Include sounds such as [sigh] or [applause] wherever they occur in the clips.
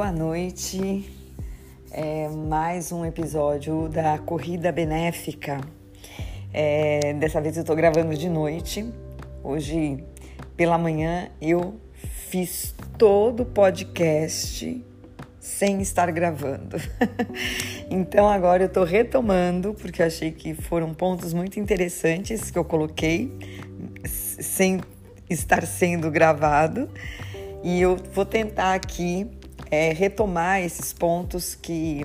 boa noite. É mais um episódio da Corrida Benéfica. É, dessa vez eu tô gravando de noite. Hoje, pela manhã, eu fiz todo o podcast sem estar gravando. [laughs] então agora eu tô retomando, porque eu achei que foram pontos muito interessantes que eu coloquei sem estar sendo gravado. E eu vou tentar aqui é, retomar esses pontos que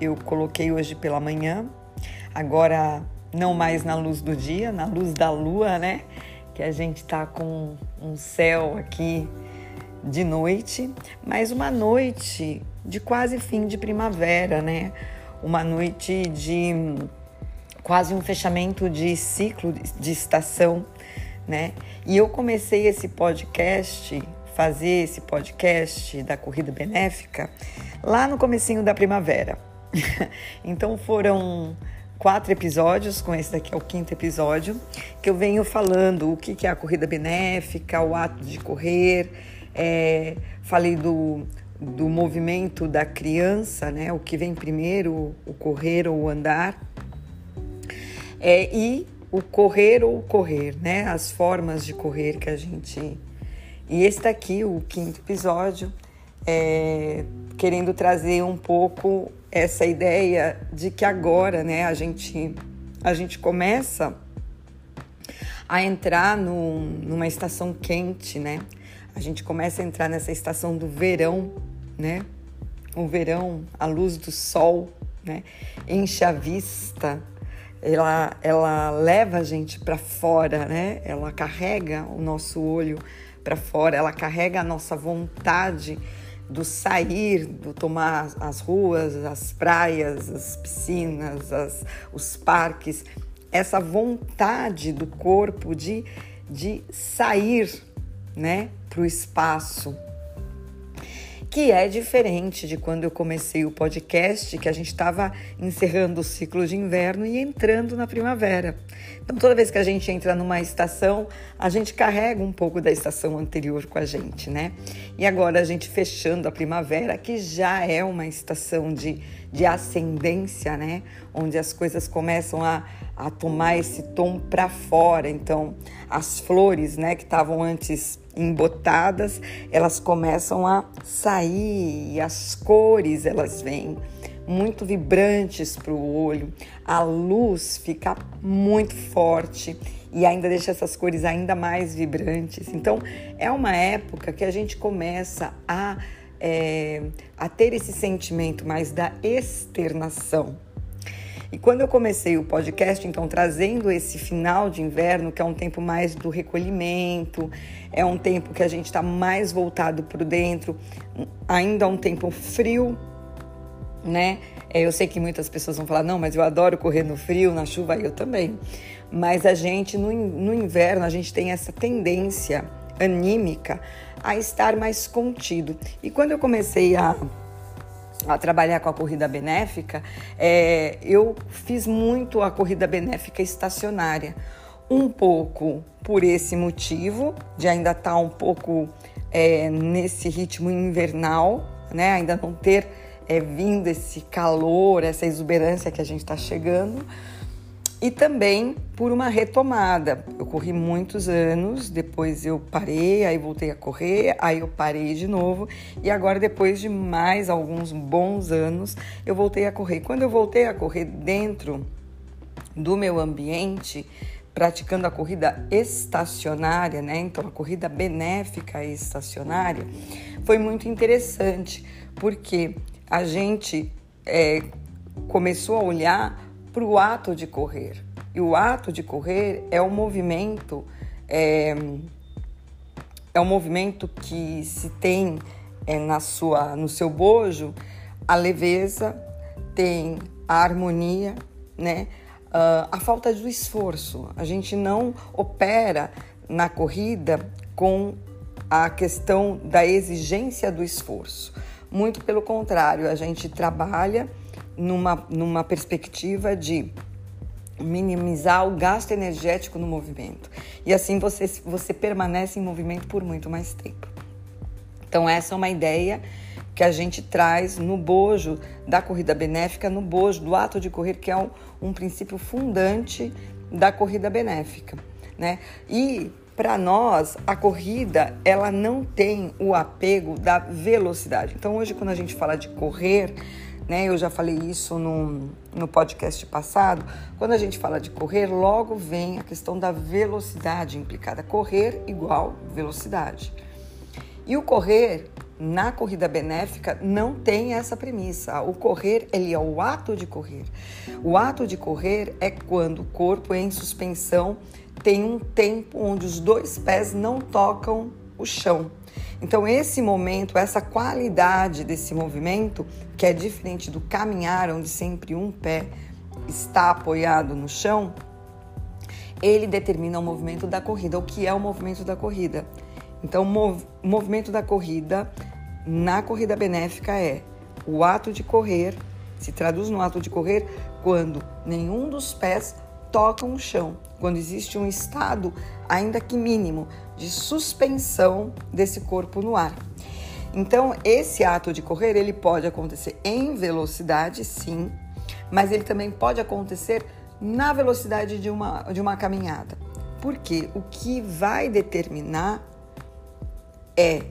eu coloquei hoje pela manhã, agora não mais na luz do dia, na luz da lua, né? Que a gente tá com um céu aqui de noite, mas uma noite de quase fim de primavera, né? Uma noite de quase um fechamento de ciclo de estação, né? E eu comecei esse podcast fazer esse podcast da corrida benéfica lá no comecinho da primavera. [laughs] então foram quatro episódios, com esse daqui é o quinto episódio, que eu venho falando o que é a corrida benéfica, o ato de correr, é, falei do, do movimento da criança, né? O que vem primeiro, o correr ou o andar. É, e o correr ou correr, né? As formas de correr que a gente e esse daqui, o quinto episódio, é, querendo trazer um pouco essa ideia de que agora, né, a gente, a gente começa a entrar no, numa estação quente, né? A gente começa a entrar nessa estação do verão, né? O verão, a luz do sol, né? Enche a vista, ela, ela leva a gente para fora, né? Ela carrega o nosso olho para fora, ela carrega a nossa vontade do sair, do tomar as ruas, as praias, as piscinas, as, os parques, essa vontade do corpo de, de sair né, para o espaço, que é diferente de quando eu comecei o podcast, que a gente estava encerrando o ciclo de inverno e entrando na primavera. Então, toda vez que a gente entra numa estação, a gente carrega um pouco da estação anterior com a gente, né? E agora a gente fechando a primavera, que já é uma estação de, de ascendência, né? Onde as coisas começam a, a tomar esse tom para fora. Então, as flores, né, que estavam antes embotadas, elas começam a sair e as cores elas vêm muito vibrantes para o olho, a luz fica muito forte e ainda deixa essas cores ainda mais vibrantes. Então é uma época que a gente começa a, é, a ter esse sentimento mais da externação e quando eu comecei o podcast, então trazendo esse final de inverno, que é um tempo mais do recolhimento, é um tempo que a gente está mais voltado para dentro, ainda é um tempo frio, né? É, eu sei que muitas pessoas vão falar, não, mas eu adoro correr no frio, na chuva, eu também. Mas a gente, no, no inverno, a gente tem essa tendência anímica a estar mais contido. E quando eu comecei a a trabalhar com a corrida benéfica, é, eu fiz muito a corrida benéfica estacionária. Um pouco por esse motivo, de ainda estar tá um pouco é, nesse ritmo invernal, né? ainda não ter é, vindo esse calor, essa exuberância que a gente está chegando e também por uma retomada. Eu corri muitos anos, depois eu parei, aí voltei a correr, aí eu parei de novo e agora depois de mais alguns bons anos eu voltei a correr. Quando eu voltei a correr dentro do meu ambiente, praticando a corrida estacionária, né? Então a corrida benéfica estacionária foi muito interessante porque a gente é, começou a olhar para o ato de correr. E o ato de correr é um movimento, é, é um movimento que se tem é, na sua, no seu bojo a leveza, tem a harmonia, né? Uh, a falta do esforço. A gente não opera na corrida com a questão da exigência do esforço. Muito pelo contrário, a gente trabalha numa, numa perspectiva de minimizar o gasto energético no movimento. E assim você, você permanece em movimento por muito mais tempo. Então, essa é uma ideia que a gente traz no bojo da corrida benéfica, no bojo do ato de correr, que é um, um princípio fundante da corrida benéfica, né? E para nós, a corrida, ela não tem o apego da velocidade. Então, hoje, quando a gente fala de correr, né, eu já falei isso no, no podcast passado, quando a gente fala de correr, logo vem a questão da velocidade implicada. Correr igual velocidade. E o correr, na corrida benéfica, não tem essa premissa. O correr, ele é o ato de correr. O ato de correr é quando o corpo em suspensão tem um tempo onde os dois pés não tocam o chão. Então, esse momento, essa qualidade desse movimento, que é diferente do caminhar, onde sempre um pé está apoiado no chão, ele determina o movimento da corrida. O que é o movimento da corrida? Então, o movimento da corrida na corrida benéfica é o ato de correr, se traduz no ato de correr quando nenhum dos pés tocam o chão, quando existe um estado, ainda que mínimo, de suspensão desse corpo no ar. Então, esse ato de correr, ele pode acontecer em velocidade, sim, mas ele também pode acontecer na velocidade de uma, de uma caminhada. Porque o que vai determinar é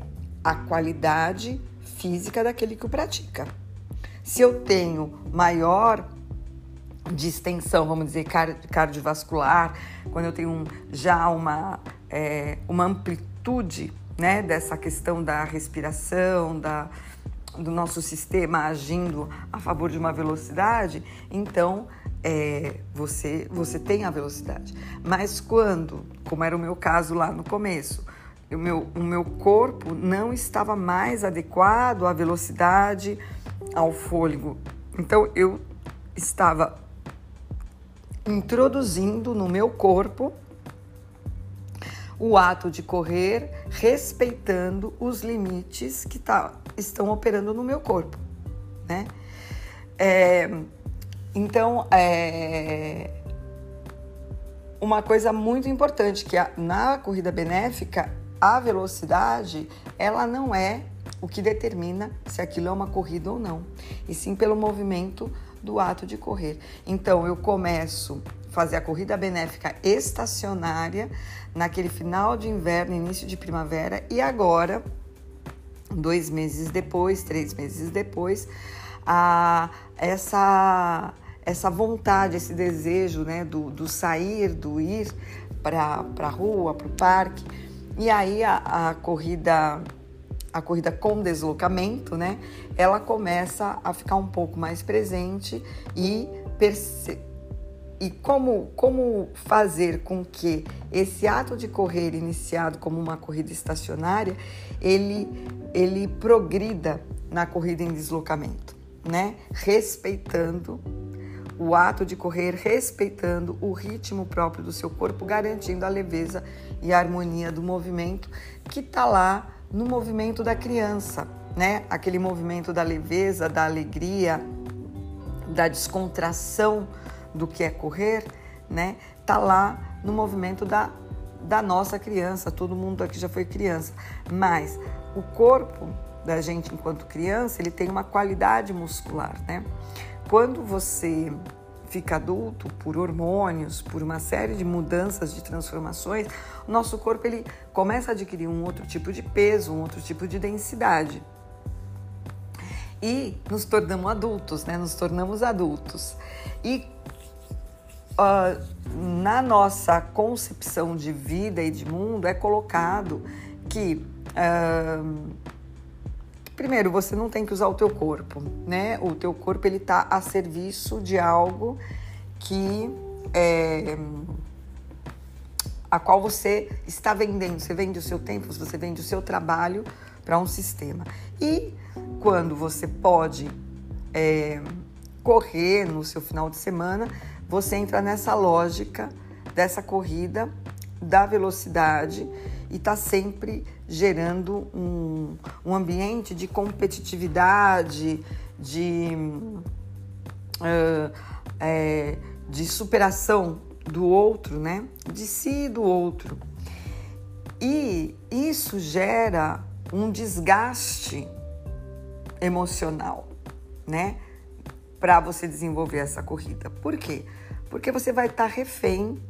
a qualidade física daquele que o pratica. Se eu tenho maior de extensão, vamos dizer, cardiovascular, quando eu tenho um, já uma, é, uma amplitude né, dessa questão da respiração, da, do nosso sistema agindo a favor de uma velocidade, então é, você, você tem a velocidade. Mas quando, como era o meu caso lá no começo, o meu, o meu corpo não estava mais adequado à velocidade, ao fôlego. Então eu estava introduzindo no meu corpo o ato de correr, respeitando os limites que tá, estão operando no meu corpo, né? É, então, é, uma coisa muito importante que a, na corrida benéfica, a velocidade, ela não é o que determina se aquilo é uma corrida ou não, e sim pelo movimento do ato de correr. Então, eu começo a fazer a corrida benéfica estacionária naquele final de inverno, início de primavera, e agora, dois meses depois, três meses depois, a, essa, essa vontade, esse desejo né, do, do sair, do ir para a rua, para o parque. E aí a, a corrida a corrida com deslocamento, né, ela começa a ficar um pouco mais presente e perce e como, como fazer com que esse ato de correr iniciado como uma corrida estacionária, ele, ele progrida na corrida em deslocamento, né? Respeitando o ato de correr, respeitando o ritmo próprio do seu corpo, garantindo a leveza e a harmonia do movimento que está lá no movimento da criança, né? Aquele movimento da leveza, da alegria, da descontração do que é correr, né? Tá lá no movimento da, da nossa criança. Todo mundo aqui já foi criança, mas o corpo da gente enquanto criança, ele tem uma qualidade muscular, né? Quando você fica adulto por hormônios, por uma série de mudanças, de transformações, o nosso corpo ele começa a adquirir um outro tipo de peso, um outro tipo de densidade. E nos tornamos adultos, né? Nos tornamos adultos. E uh, na nossa concepção de vida e de mundo é colocado que uh, Primeiro, você não tem que usar o teu corpo, né? O teu corpo ele tá a serviço de algo que é, a qual você está vendendo. Você vende o seu tempo, você vende o seu trabalho para um sistema. E quando você pode é, correr no seu final de semana, você entra nessa lógica dessa corrida da velocidade e está sempre gerando um, um ambiente de competitividade, de, uh, é, de superação do outro, né? De si e do outro. E isso gera um desgaste emocional, né? Para você desenvolver essa corrida. Por quê? Porque você vai estar tá refém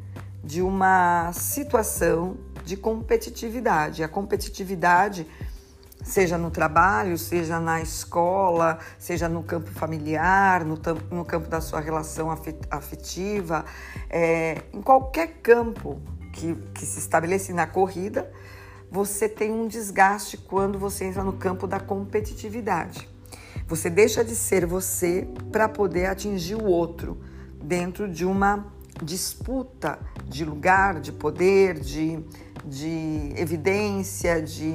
de uma situação de competitividade. A competitividade, seja no trabalho, seja na escola, seja no campo familiar, no, no campo da sua relação afetiva, é, em qualquer campo que, que se estabelece na corrida, você tem um desgaste quando você entra no campo da competitividade. Você deixa de ser você para poder atingir o outro dentro de uma disputa de lugar, de poder, de, de evidência, de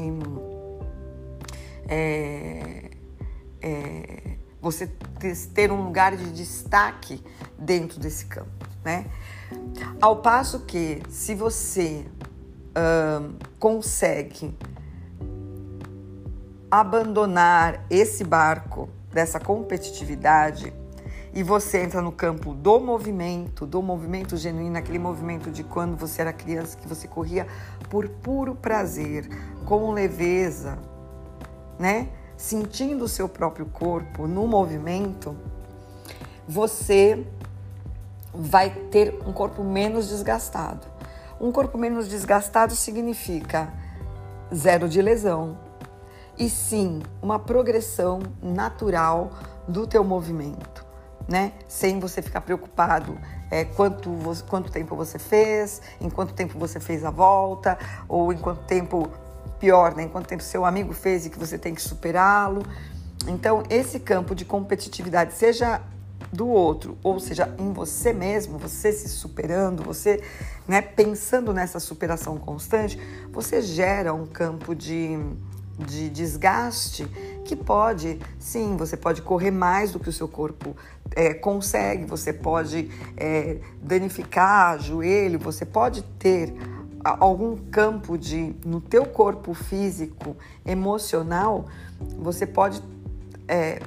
é, é, você ter um lugar de destaque dentro desse campo, né? Ao passo que, se você consegue abandonar esse barco dessa competitividade e você entra no campo do movimento, do movimento genuíno, aquele movimento de quando você era criança, que você corria por puro prazer, com leveza, né? Sentindo o seu próprio corpo no movimento, você vai ter um corpo menos desgastado. Um corpo menos desgastado significa zero de lesão e sim uma progressão natural do teu movimento, né? Sem você ficar preocupado é, quanto, quanto tempo você fez, em quanto tempo você fez a volta, ou em quanto tempo, pior, né? Em quanto tempo seu amigo fez e que você tem que superá-lo. Então, esse campo de competitividade, seja do outro, ou seja, em você mesmo, você se superando, você né, pensando nessa superação constante, você gera um campo de, de desgaste que pode, sim, você pode correr mais do que o seu corpo é, consegue, você pode é, danificar joelho, você pode ter algum campo de no teu corpo físico, emocional, você pode é,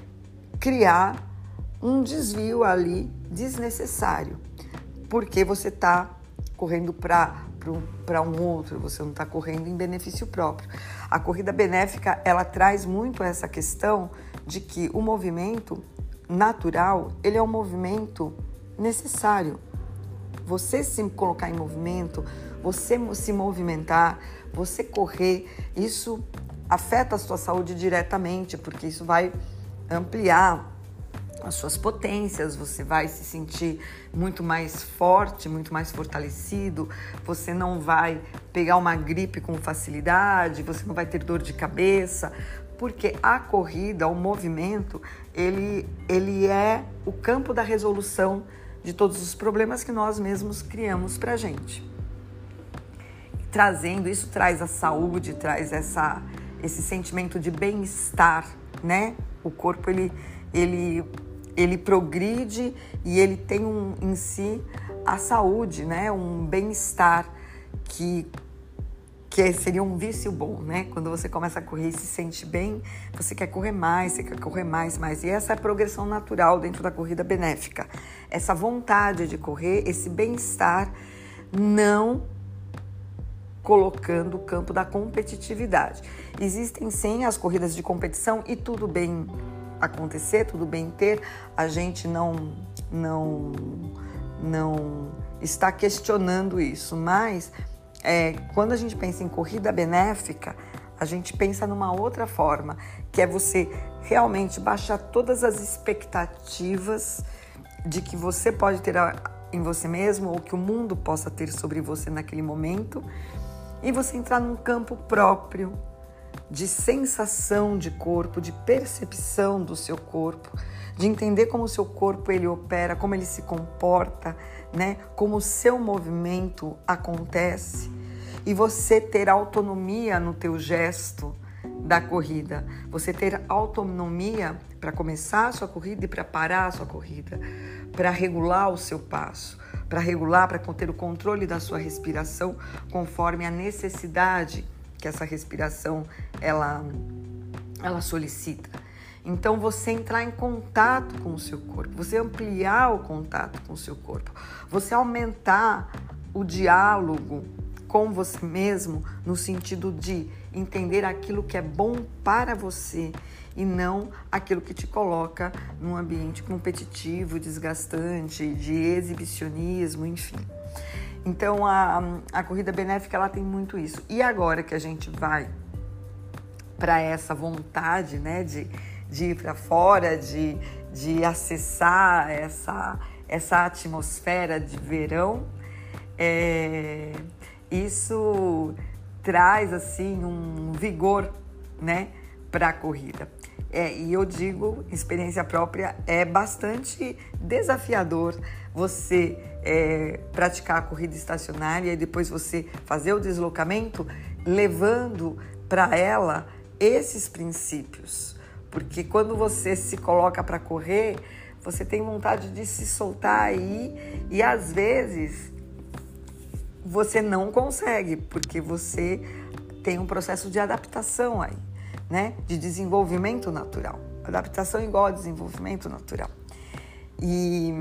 criar um desvio ali desnecessário, porque você está correndo para um outro, você não está correndo em benefício próprio. A corrida benéfica ela traz muito essa questão de que o movimento natural ele é um movimento necessário. Você se colocar em movimento, você se movimentar, você correr, isso afeta a sua saúde diretamente, porque isso vai ampliar as suas potências, você vai se sentir muito mais forte, muito mais fortalecido, você não vai pegar uma gripe com facilidade, você não vai ter dor de cabeça, porque a corrida, o movimento, ele, ele é o campo da resolução de todos os problemas que nós mesmos criamos para gente. Trazendo, isso traz a saúde, traz essa, esse sentimento de bem-estar, né? O corpo, ele, ele ele progride e ele tem um, em si a saúde, né? um bem-estar que, que seria um vício bom, né? Quando você começa a correr e se sente bem, você quer correr mais, você quer correr mais, mais. E essa é a progressão natural dentro da corrida benéfica. Essa vontade de correr, esse bem-estar, não colocando o campo da competitividade. Existem sim as corridas de competição e tudo bem acontecer, tudo bem ter, a gente não não não está questionando isso, mas é, quando a gente pensa em corrida benéfica, a gente pensa numa outra forma, que é você realmente baixar todas as expectativas de que você pode ter em você mesmo ou que o mundo possa ter sobre você naquele momento e você entrar num campo próprio, de sensação de corpo, de percepção do seu corpo, de entender como o seu corpo ele opera, como ele se comporta, né? Como o seu movimento acontece. E você ter autonomia no teu gesto da corrida, você ter autonomia para começar a sua corrida e para parar a sua corrida, para regular o seu passo, para regular, para ter o controle da sua respiração conforme a necessidade que essa respiração ela, ela solicita. Então, você entrar em contato com o seu corpo, você ampliar o contato com o seu corpo, você aumentar o diálogo com você mesmo no sentido de entender aquilo que é bom para você e não aquilo que te coloca num ambiente competitivo, desgastante, de exibicionismo, enfim. Então a, a corrida benéfica ela tem muito isso. E agora que a gente vai para essa vontade, né, de, de ir para fora, de, de acessar essa, essa atmosfera de verão, é, isso traz assim um vigor, né, para a corrida. É, e eu digo, experiência própria, é bastante desafiador você é, praticar a corrida estacionária e depois você fazer o deslocamento levando para ela esses princípios. Porque quando você se coloca para correr, você tem vontade de se soltar aí e às vezes você não consegue, porque você tem um processo de adaptação aí, né? De desenvolvimento natural. Adaptação igual a desenvolvimento natural. E,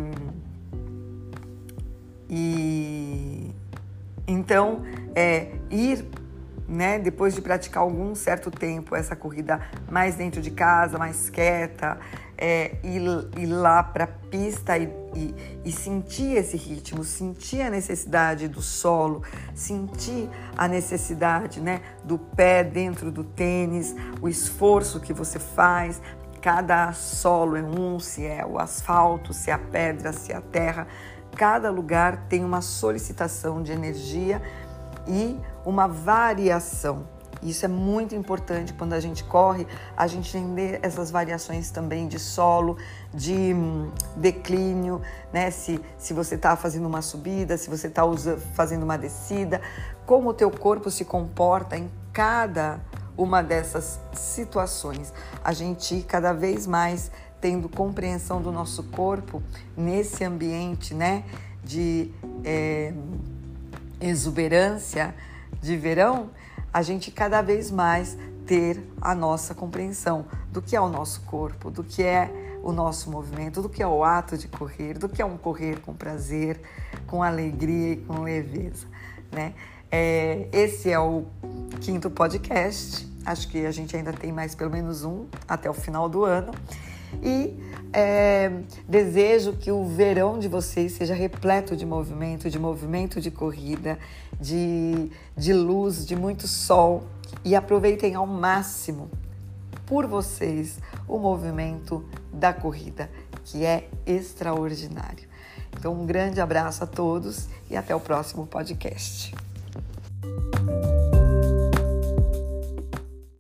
e então é ir né, depois de praticar algum certo tempo essa corrida mais dentro de casa, mais quieta, é, ir, ir lá para a pista e, e, e, sentir esse ritmo, sentir a necessidade do solo, sentir a necessidade né, do pé dentro do tênis, o esforço que você faz. Cada solo é um, se é o asfalto, se é a pedra, se é a terra. Cada lugar tem uma solicitação de energia e uma variação. Isso é muito importante quando a gente corre, a gente entender essas variações também de solo, de hum, declínio, né? Se, se você está fazendo uma subida, se você está fazendo uma descida, como o teu corpo se comporta em cada uma dessas situações. A gente cada vez mais tendo compreensão do nosso corpo nesse ambiente, né? De é, exuberância de verão, a gente cada vez mais ter a nossa compreensão do que é o nosso corpo, do que é o nosso movimento, do que é o ato de correr, do que é um correr com prazer, com alegria e com leveza, né? É, esse é o quinto podcast. Acho que a gente ainda tem mais pelo menos um até o final do ano. E é, desejo que o verão de vocês seja repleto de movimento, de movimento de corrida, de, de luz, de muito sol e aproveitem ao máximo por vocês o movimento da corrida, que é extraordinário. Então, um grande abraço a todos e até o próximo podcast.